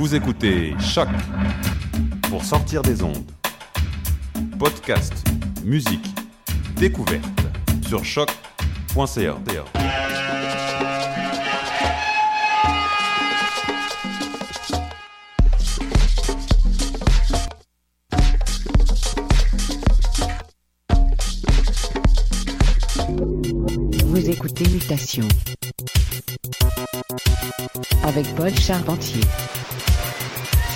Vous écoutez Choc pour sortir des ondes. Podcast, musique, découverte sur choc.ca. Vous écoutez Mutation avec Paul Charpentier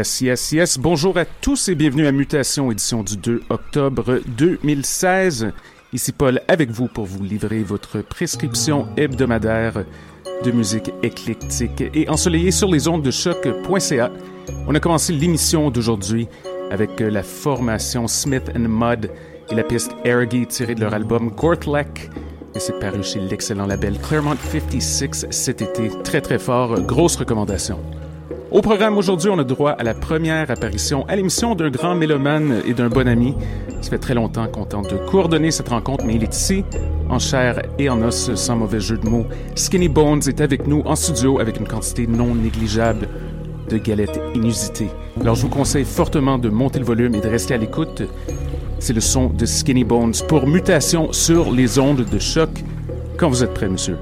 Yes, yes, yes. Bonjour à tous et bienvenue à Mutation, édition du 2 octobre 2016. Ici Paul avec vous pour vous livrer votre prescription hebdomadaire de musique éclectique et ensoleillée sur les ondes de choc.ca. On a commencé l'émission d'aujourd'hui avec la formation Smith and Mud et la piste Ergy tirée de leur album Gortlek. Et c'est paru chez l'excellent label Claremont 56 cet été. Très très fort, grosse recommandation. Au programme aujourd'hui, on a droit à la première apparition à l'émission d'un grand mélomane et d'un bon ami. Ça fait très longtemps qu'on tente de coordonner cette rencontre, mais il est ici, en chair et en os, sans mauvais jeu de mots. Skinny Bones est avec nous en studio avec une quantité non négligeable de galettes inusitées. Alors je vous conseille fortement de monter le volume et de rester à l'écoute. C'est le son de Skinny Bones pour mutation sur les ondes de choc. Quand vous êtes prêt, monsieur?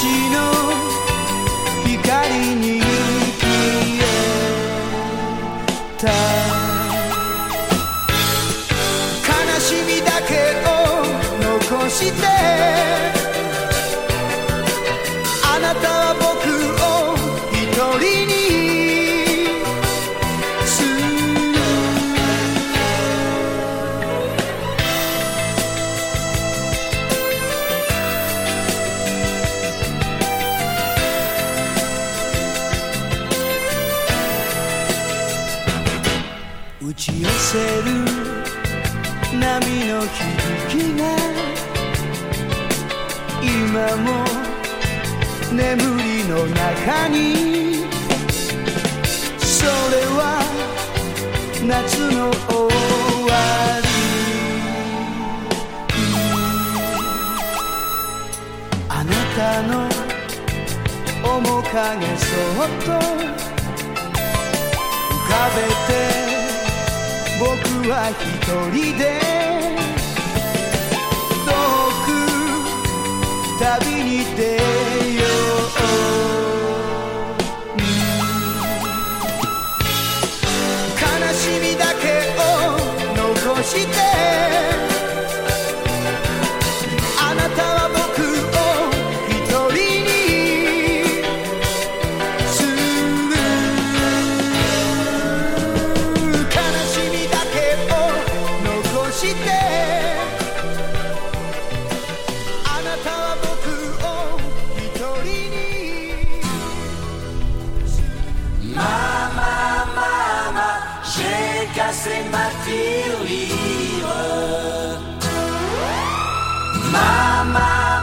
悲しみだけを残して。眠りの中に。それは夏の終わりあなたの面影そっと。浮かべて僕は一人で。遠く旅に出よ she did. Tirelire. Maman, maman,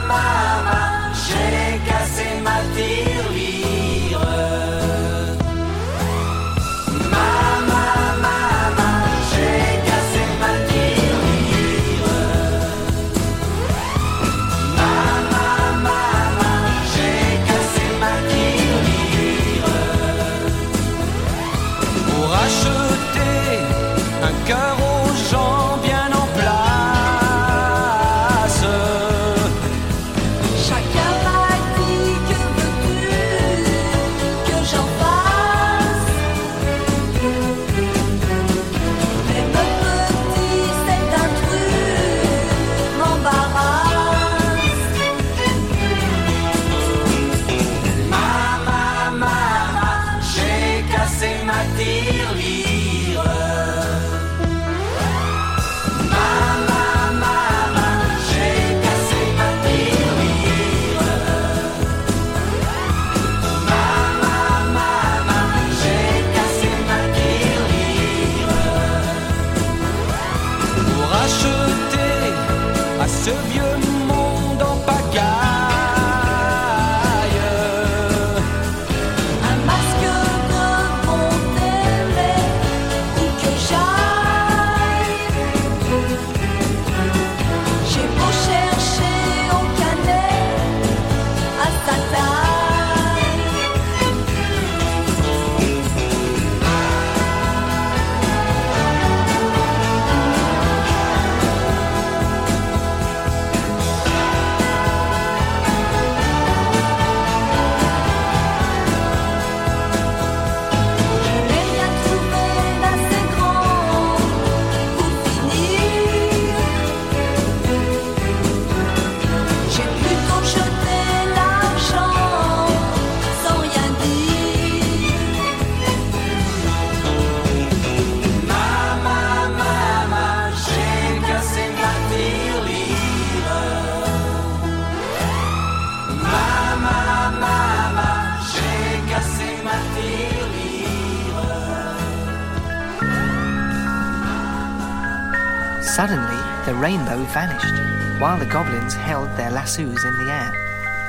while the goblins held their lassos in the air.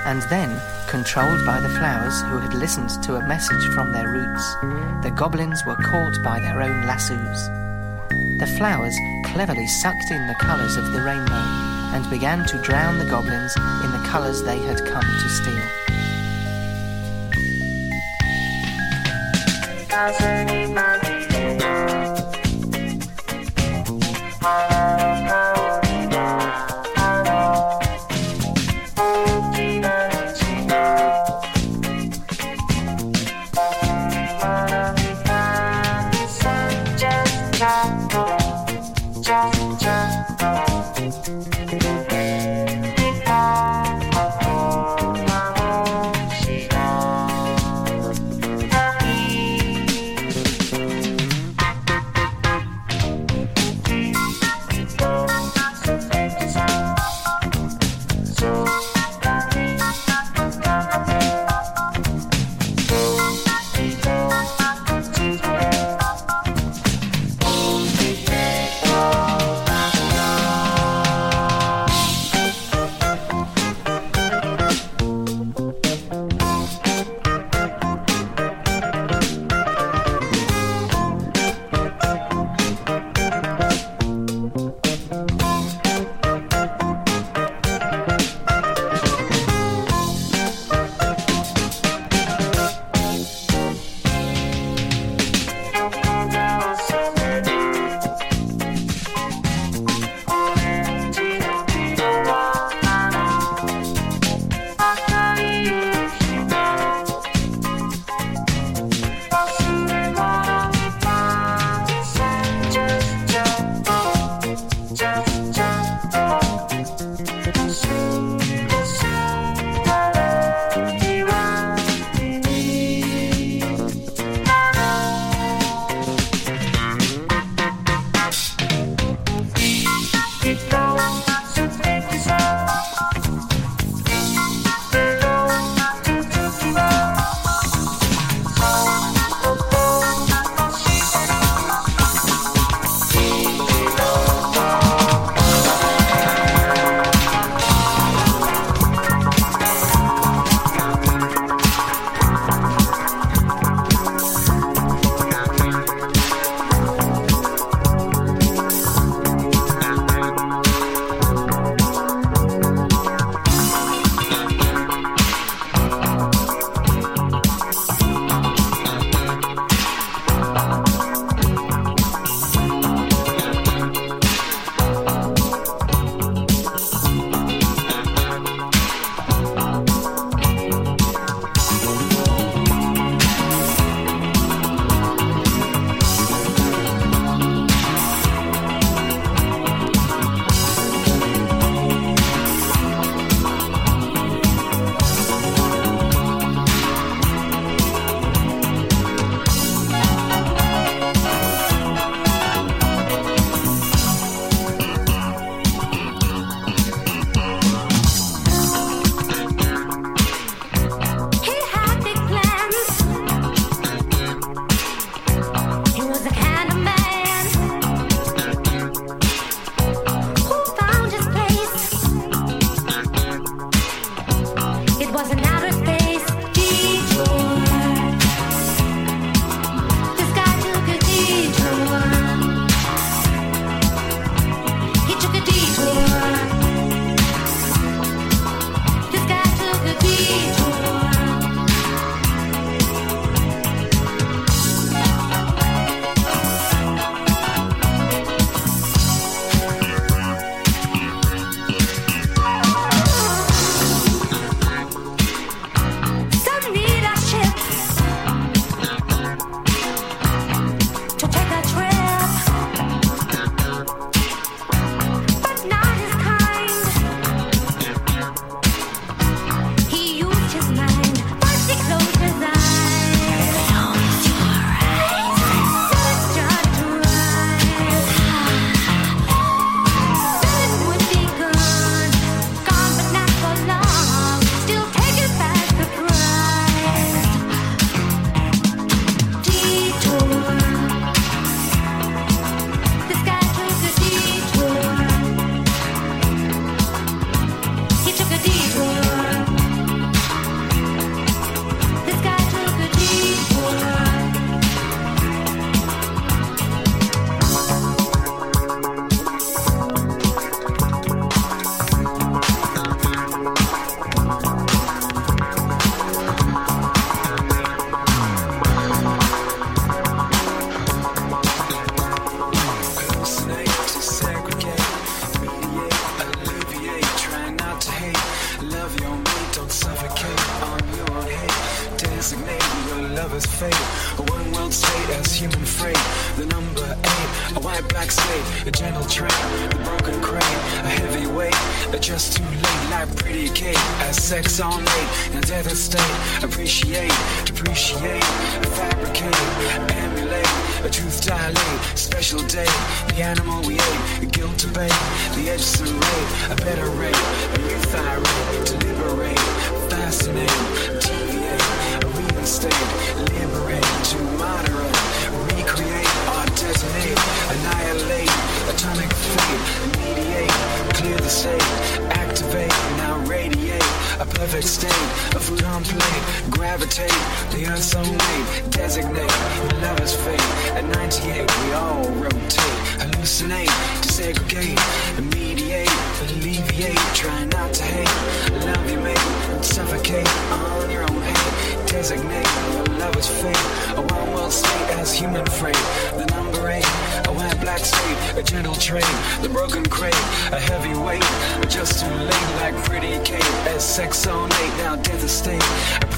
And then, controlled by the flowers who had listened to a message from their roots, the goblins were caught by their own lassos. The flowers cleverly sucked in the colours of the rainbow and began to drown the goblins in the colours they had come to steal.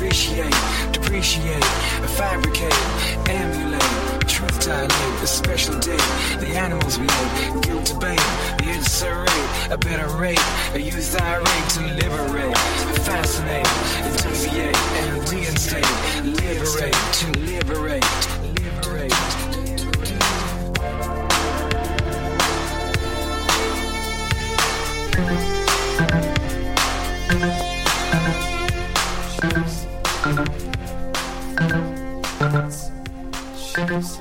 appreciate, depreciate, fabricate, emulate, truth dilate, the special day, the animals we hate, guilt debate, the insurrate, obliterate, a youth irate to liberate, fascinate, deviate, and reinstate, liberate, to liberate. Thanks.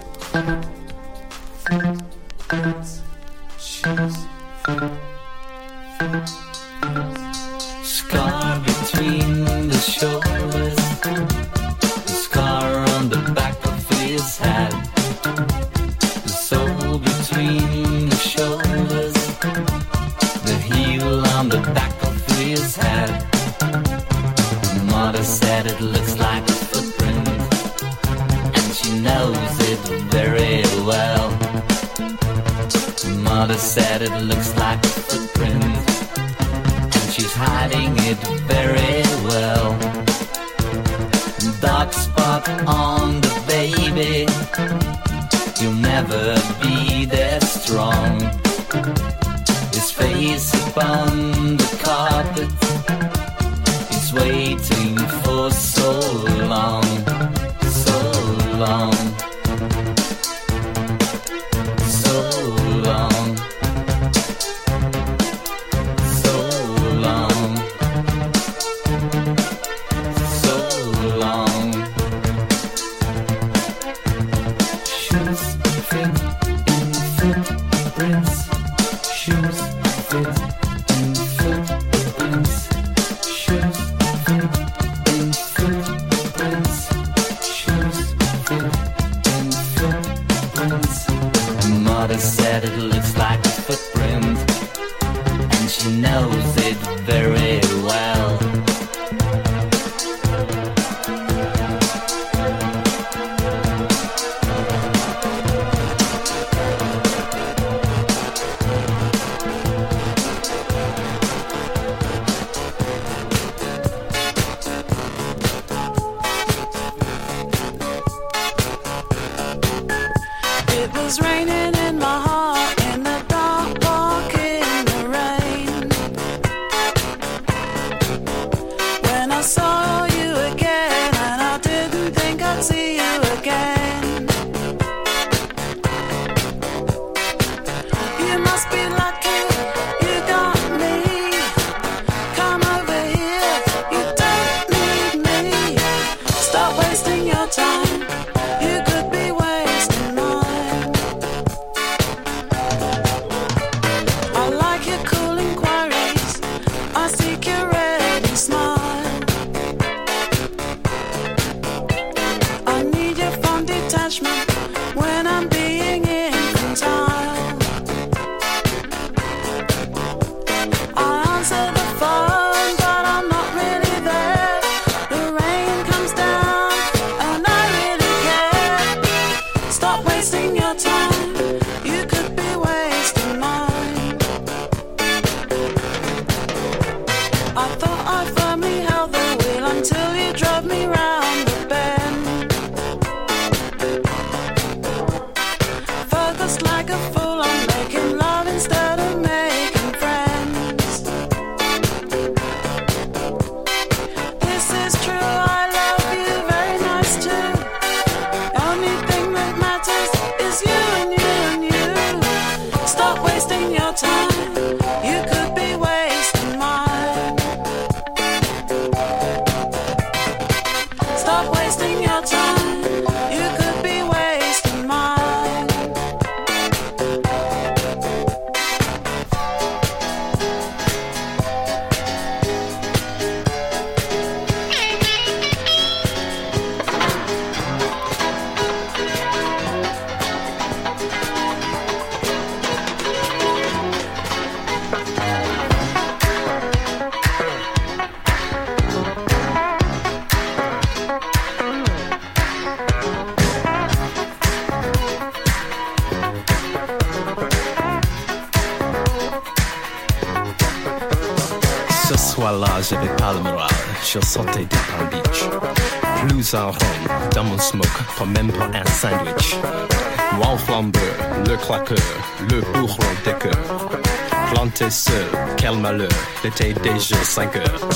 Quel malheur, était déjà 5 heures.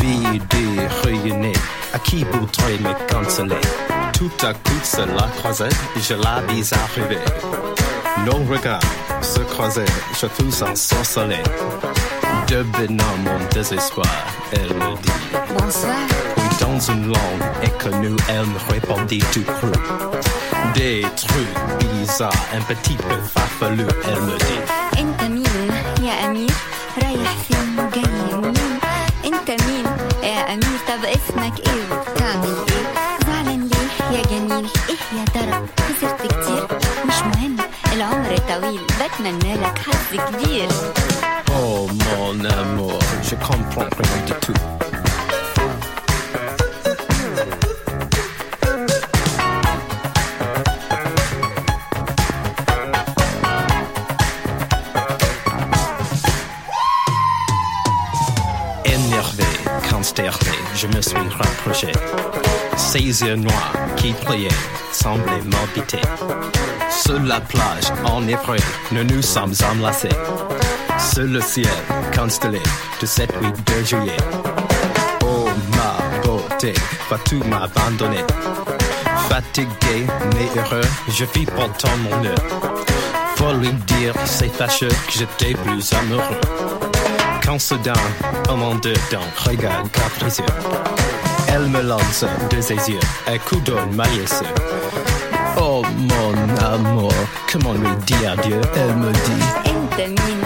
Bidé, réunis, à qui voudrait me canceller? Tout à coup, cela croisait, je la vis arriver. Nos regards se croisaient, je fus ensorcelé. Devenant mon désespoir, elle me dit Bonsoir. Oui, dans une langue inconnue, elle me répondit tout cru. Des trucs bizarres, un petit peu farfelu, elle me dit Oh mon amour, je comprends rien du tout. Énervé, consterné, je me suis rapproché. Ces yeux noirs qui priaient semblaient m'habiter. Sur la plage, en effet, nous nous sommes enlacés. Sur le ciel constellé de cette nuit de juillet. Oh ma beauté, vas-tu m'abandonner? Fatigué mais heureux, je vis pourtant mon heure. Faut lui dire, c'est fâcheux que j'étais plus amoureux. Quand soudain, monde dedans, regarde capricieux. Elle me lance de ses yeux un coup d'eau maillesseux. Oh mon amour, comment lui dire adieu Elle me dit. انت مين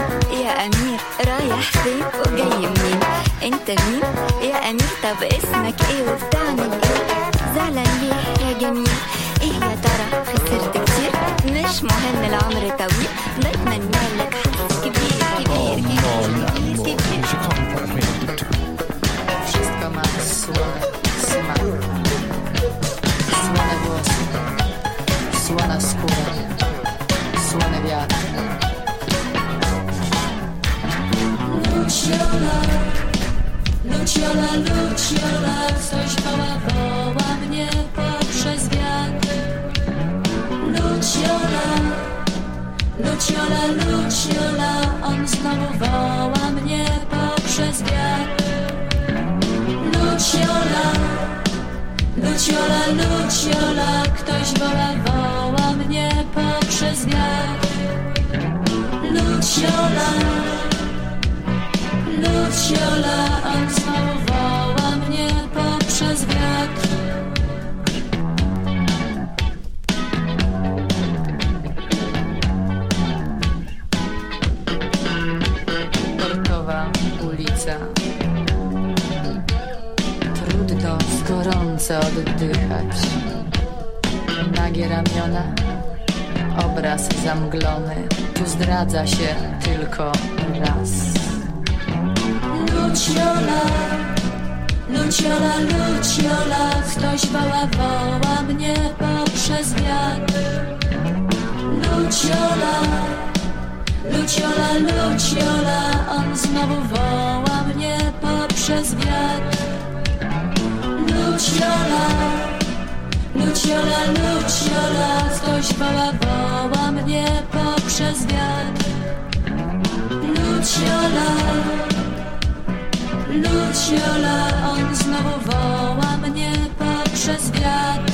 يا أمير رايح فين؟ وجاي منين؟ انت مين يا أمير طب اسمك إيه؟ وبتعمل إيه؟ زعلان ليه يا جميل؟ إيه يا ترى؟ خسرت كتير؟ مش مهم العمر طويل. بتمنى لك حظ كبير كبير كبير كبير كبير. Wszystko Jola, ludź, Jola, ktoś woła, woła mnie poprzez wiatr. Ludź, Jola, ludź, on znowu woła mnie poprzez wiatr. Ludź, Jola, ludź, ktoś woła, woła mnie poprzez wiatr. Ludź, Jola, Luciola, I'm so gorąco oddychać. Nagie ramiona, obraz zamglony. Tu zdradza się tylko raz. Luciola, Luciola, Luciola, ktoś woła, woła mnie poprzez wiatr. Luciola, Luciola, Luciola, on znowu woła mnie poprzez wiatr. Luciola, Luciola, Luciola, ktoś woła, woła mnie poprzez wiatr. Luciola, Luciola, on znowu woła mnie poprzez wiatr.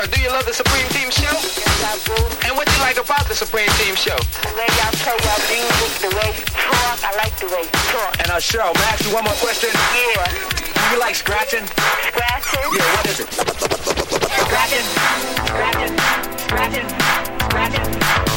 Sure, do you love the Supreme Team show? Yes, I do. And what you like about the Supreme Team show? The way y'all play your music, the way you talk, I like the way you talk. And uh, Cheryl, may I ask you one more question? Yeah. Do you like scratching? Scratching? Yeah, what is it? Scratching, scratching, scratching, scratching.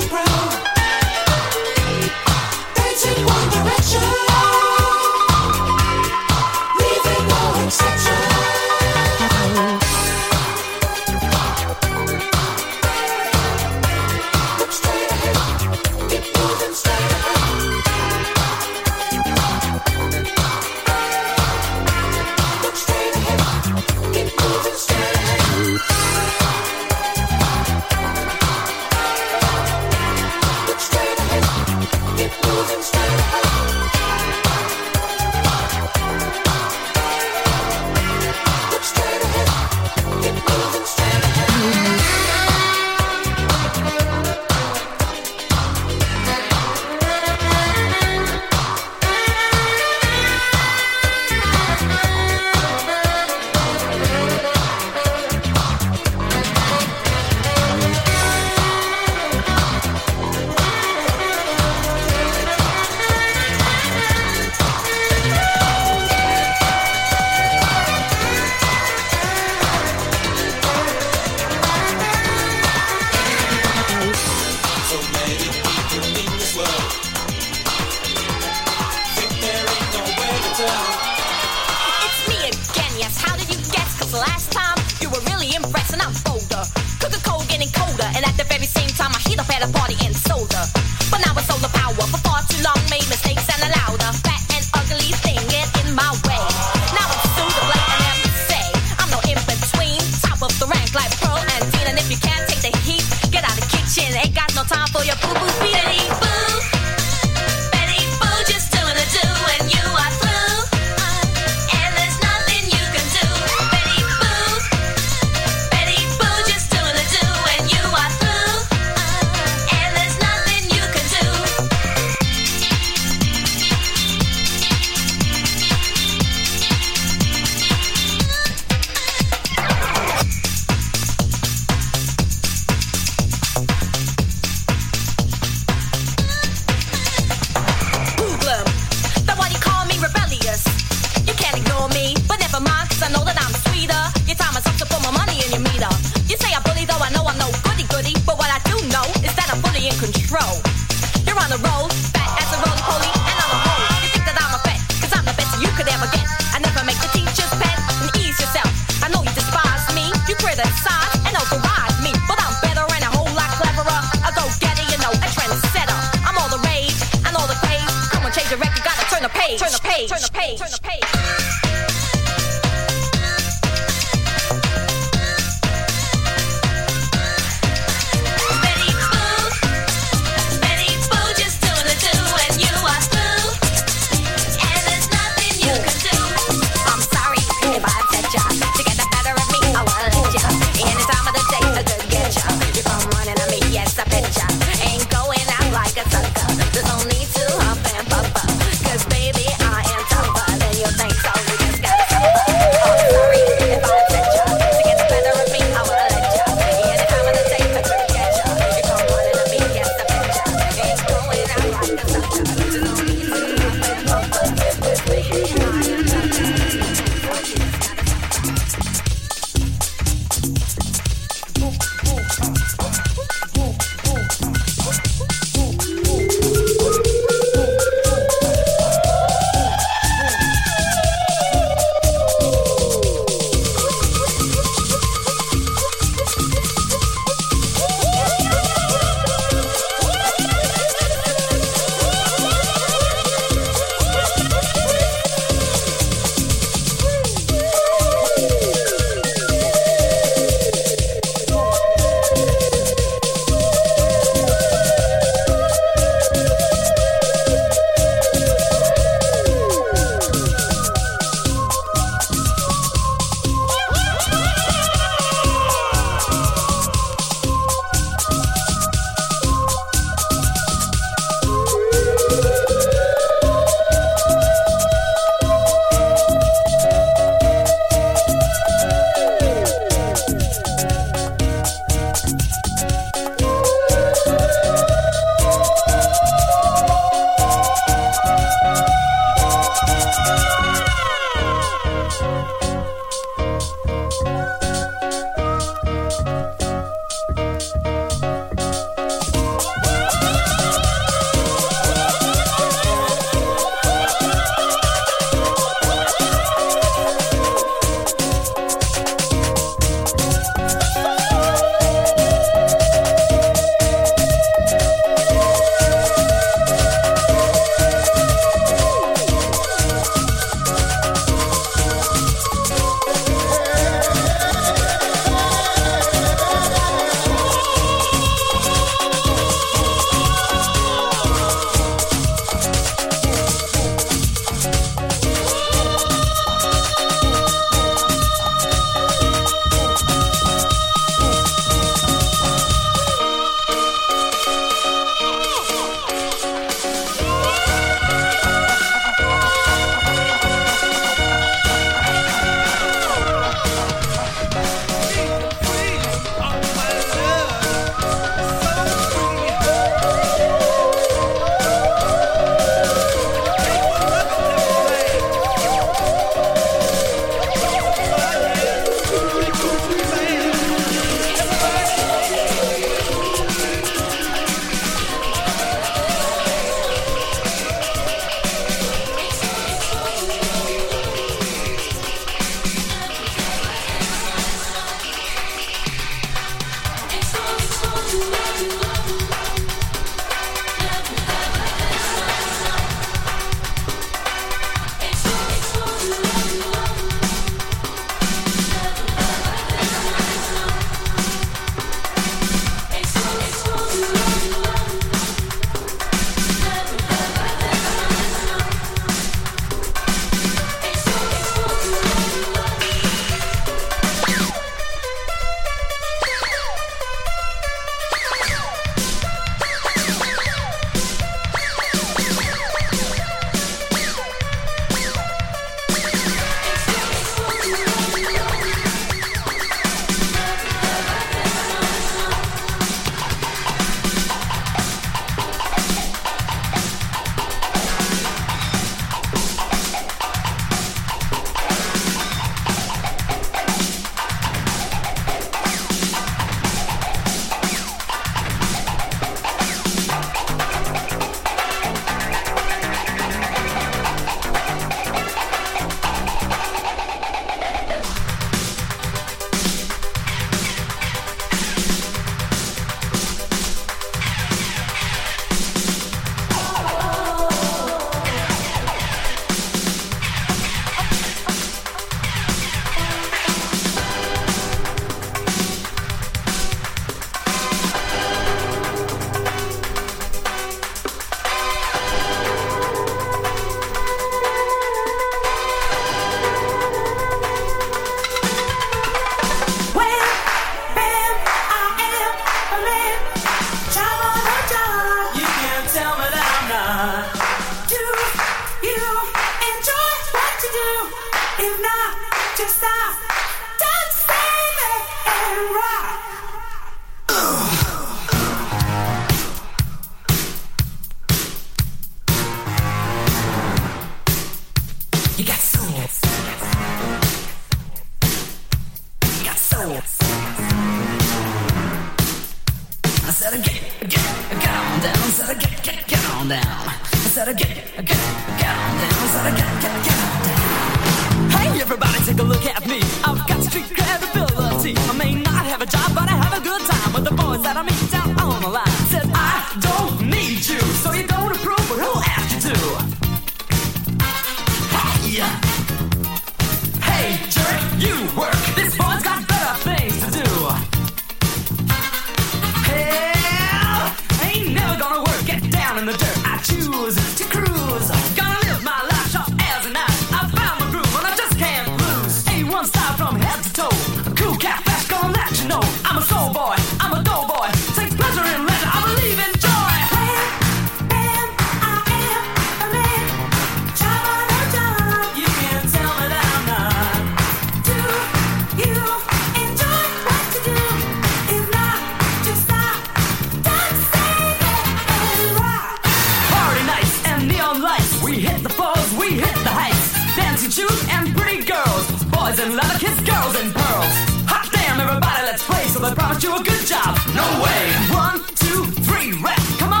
We hit the falls, we hit the heights. Dancing shoes and pretty girls. Boys in leather, kiss girls in pearls. Hot damn, everybody, let's play. So they promised you a good job. No way. One, two, three, rap. Come on.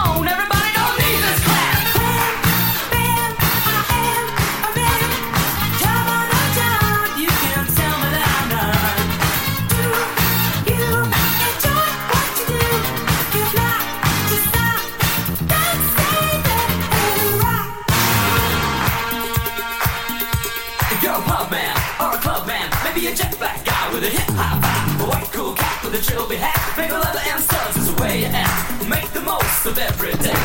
it'll be half. Make a leather and studs is the way you act. Make the most of every day.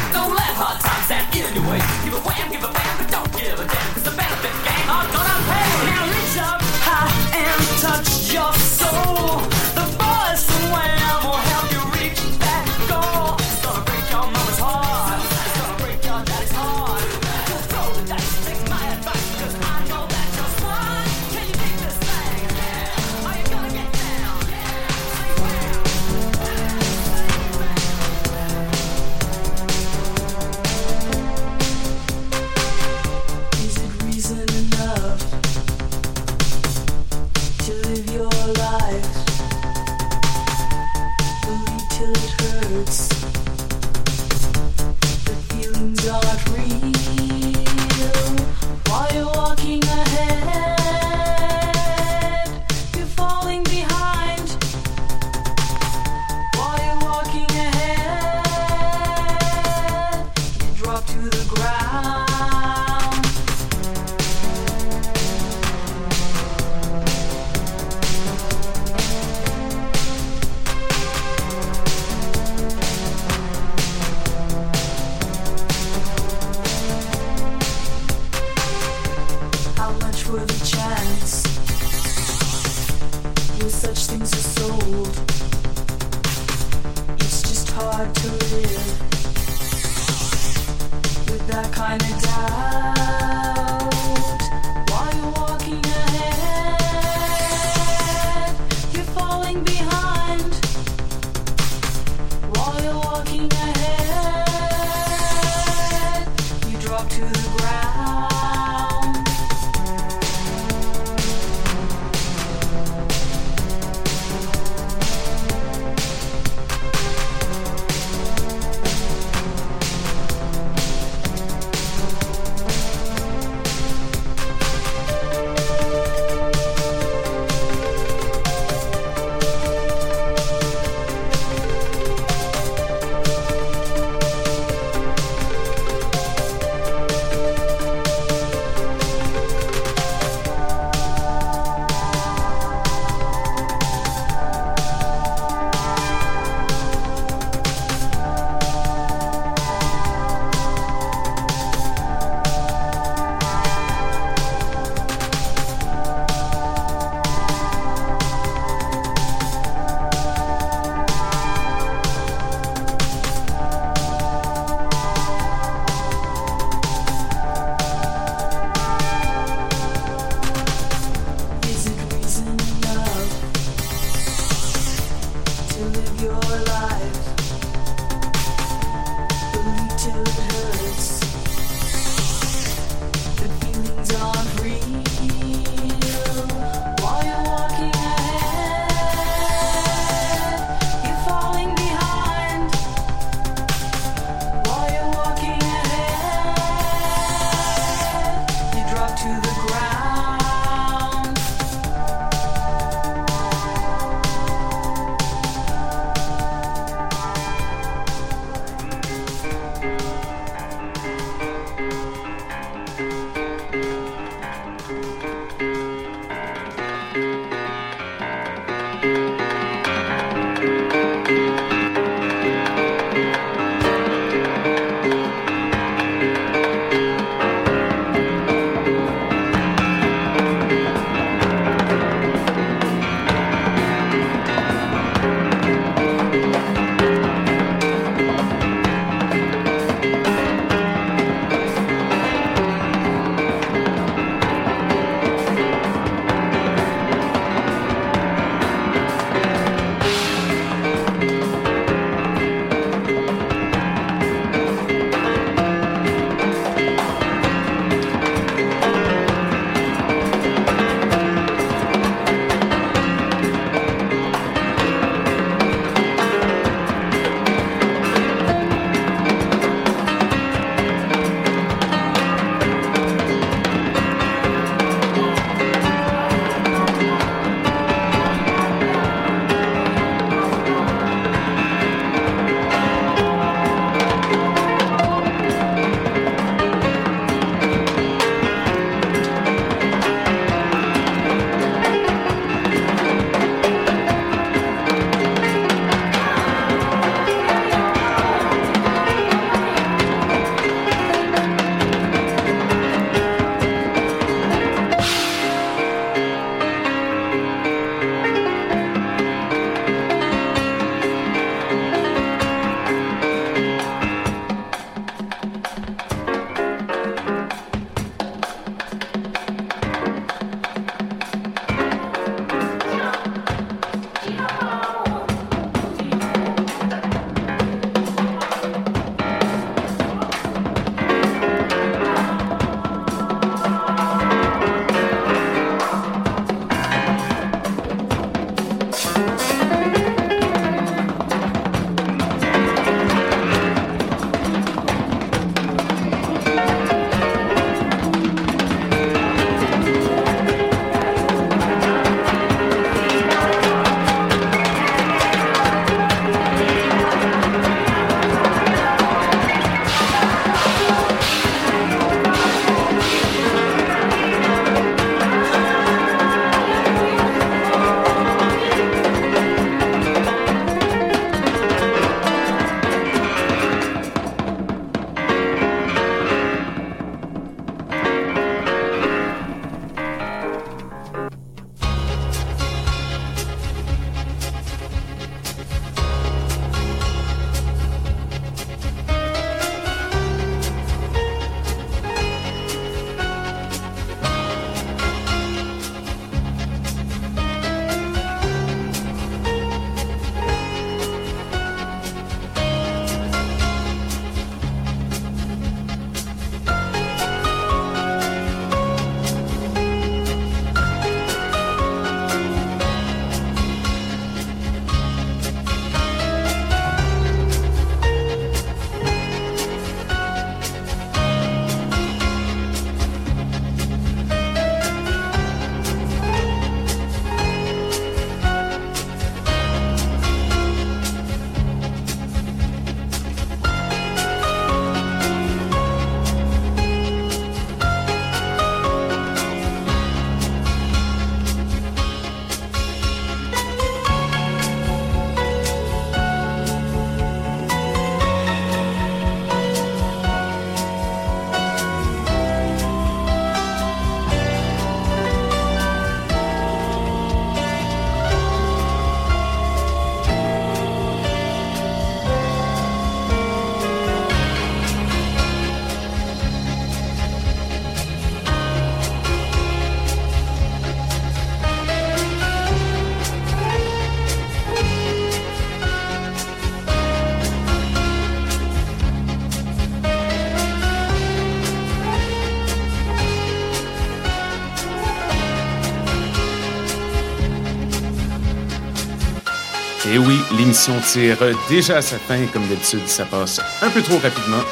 Oui, l'émission tire déjà à sa fin. Comme d'habitude, ça passe un peu trop rapidement.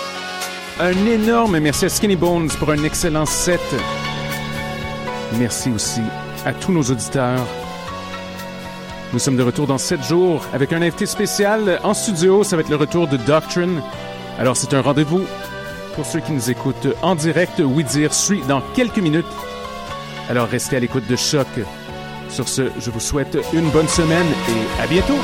Un énorme merci à Skinny Bones pour un excellent set. Merci aussi à tous nos auditeurs. Nous sommes de retour dans 7 jours avec un invité spécial en studio. Ça va être le retour de Doctrine. Alors, c'est un rendez-vous pour ceux qui nous écoutent en direct. Oui dire suit dans quelques minutes. Alors, restez à l'écoute de Choc. Sur ce, je vous souhaite une bonne semaine et à bientôt.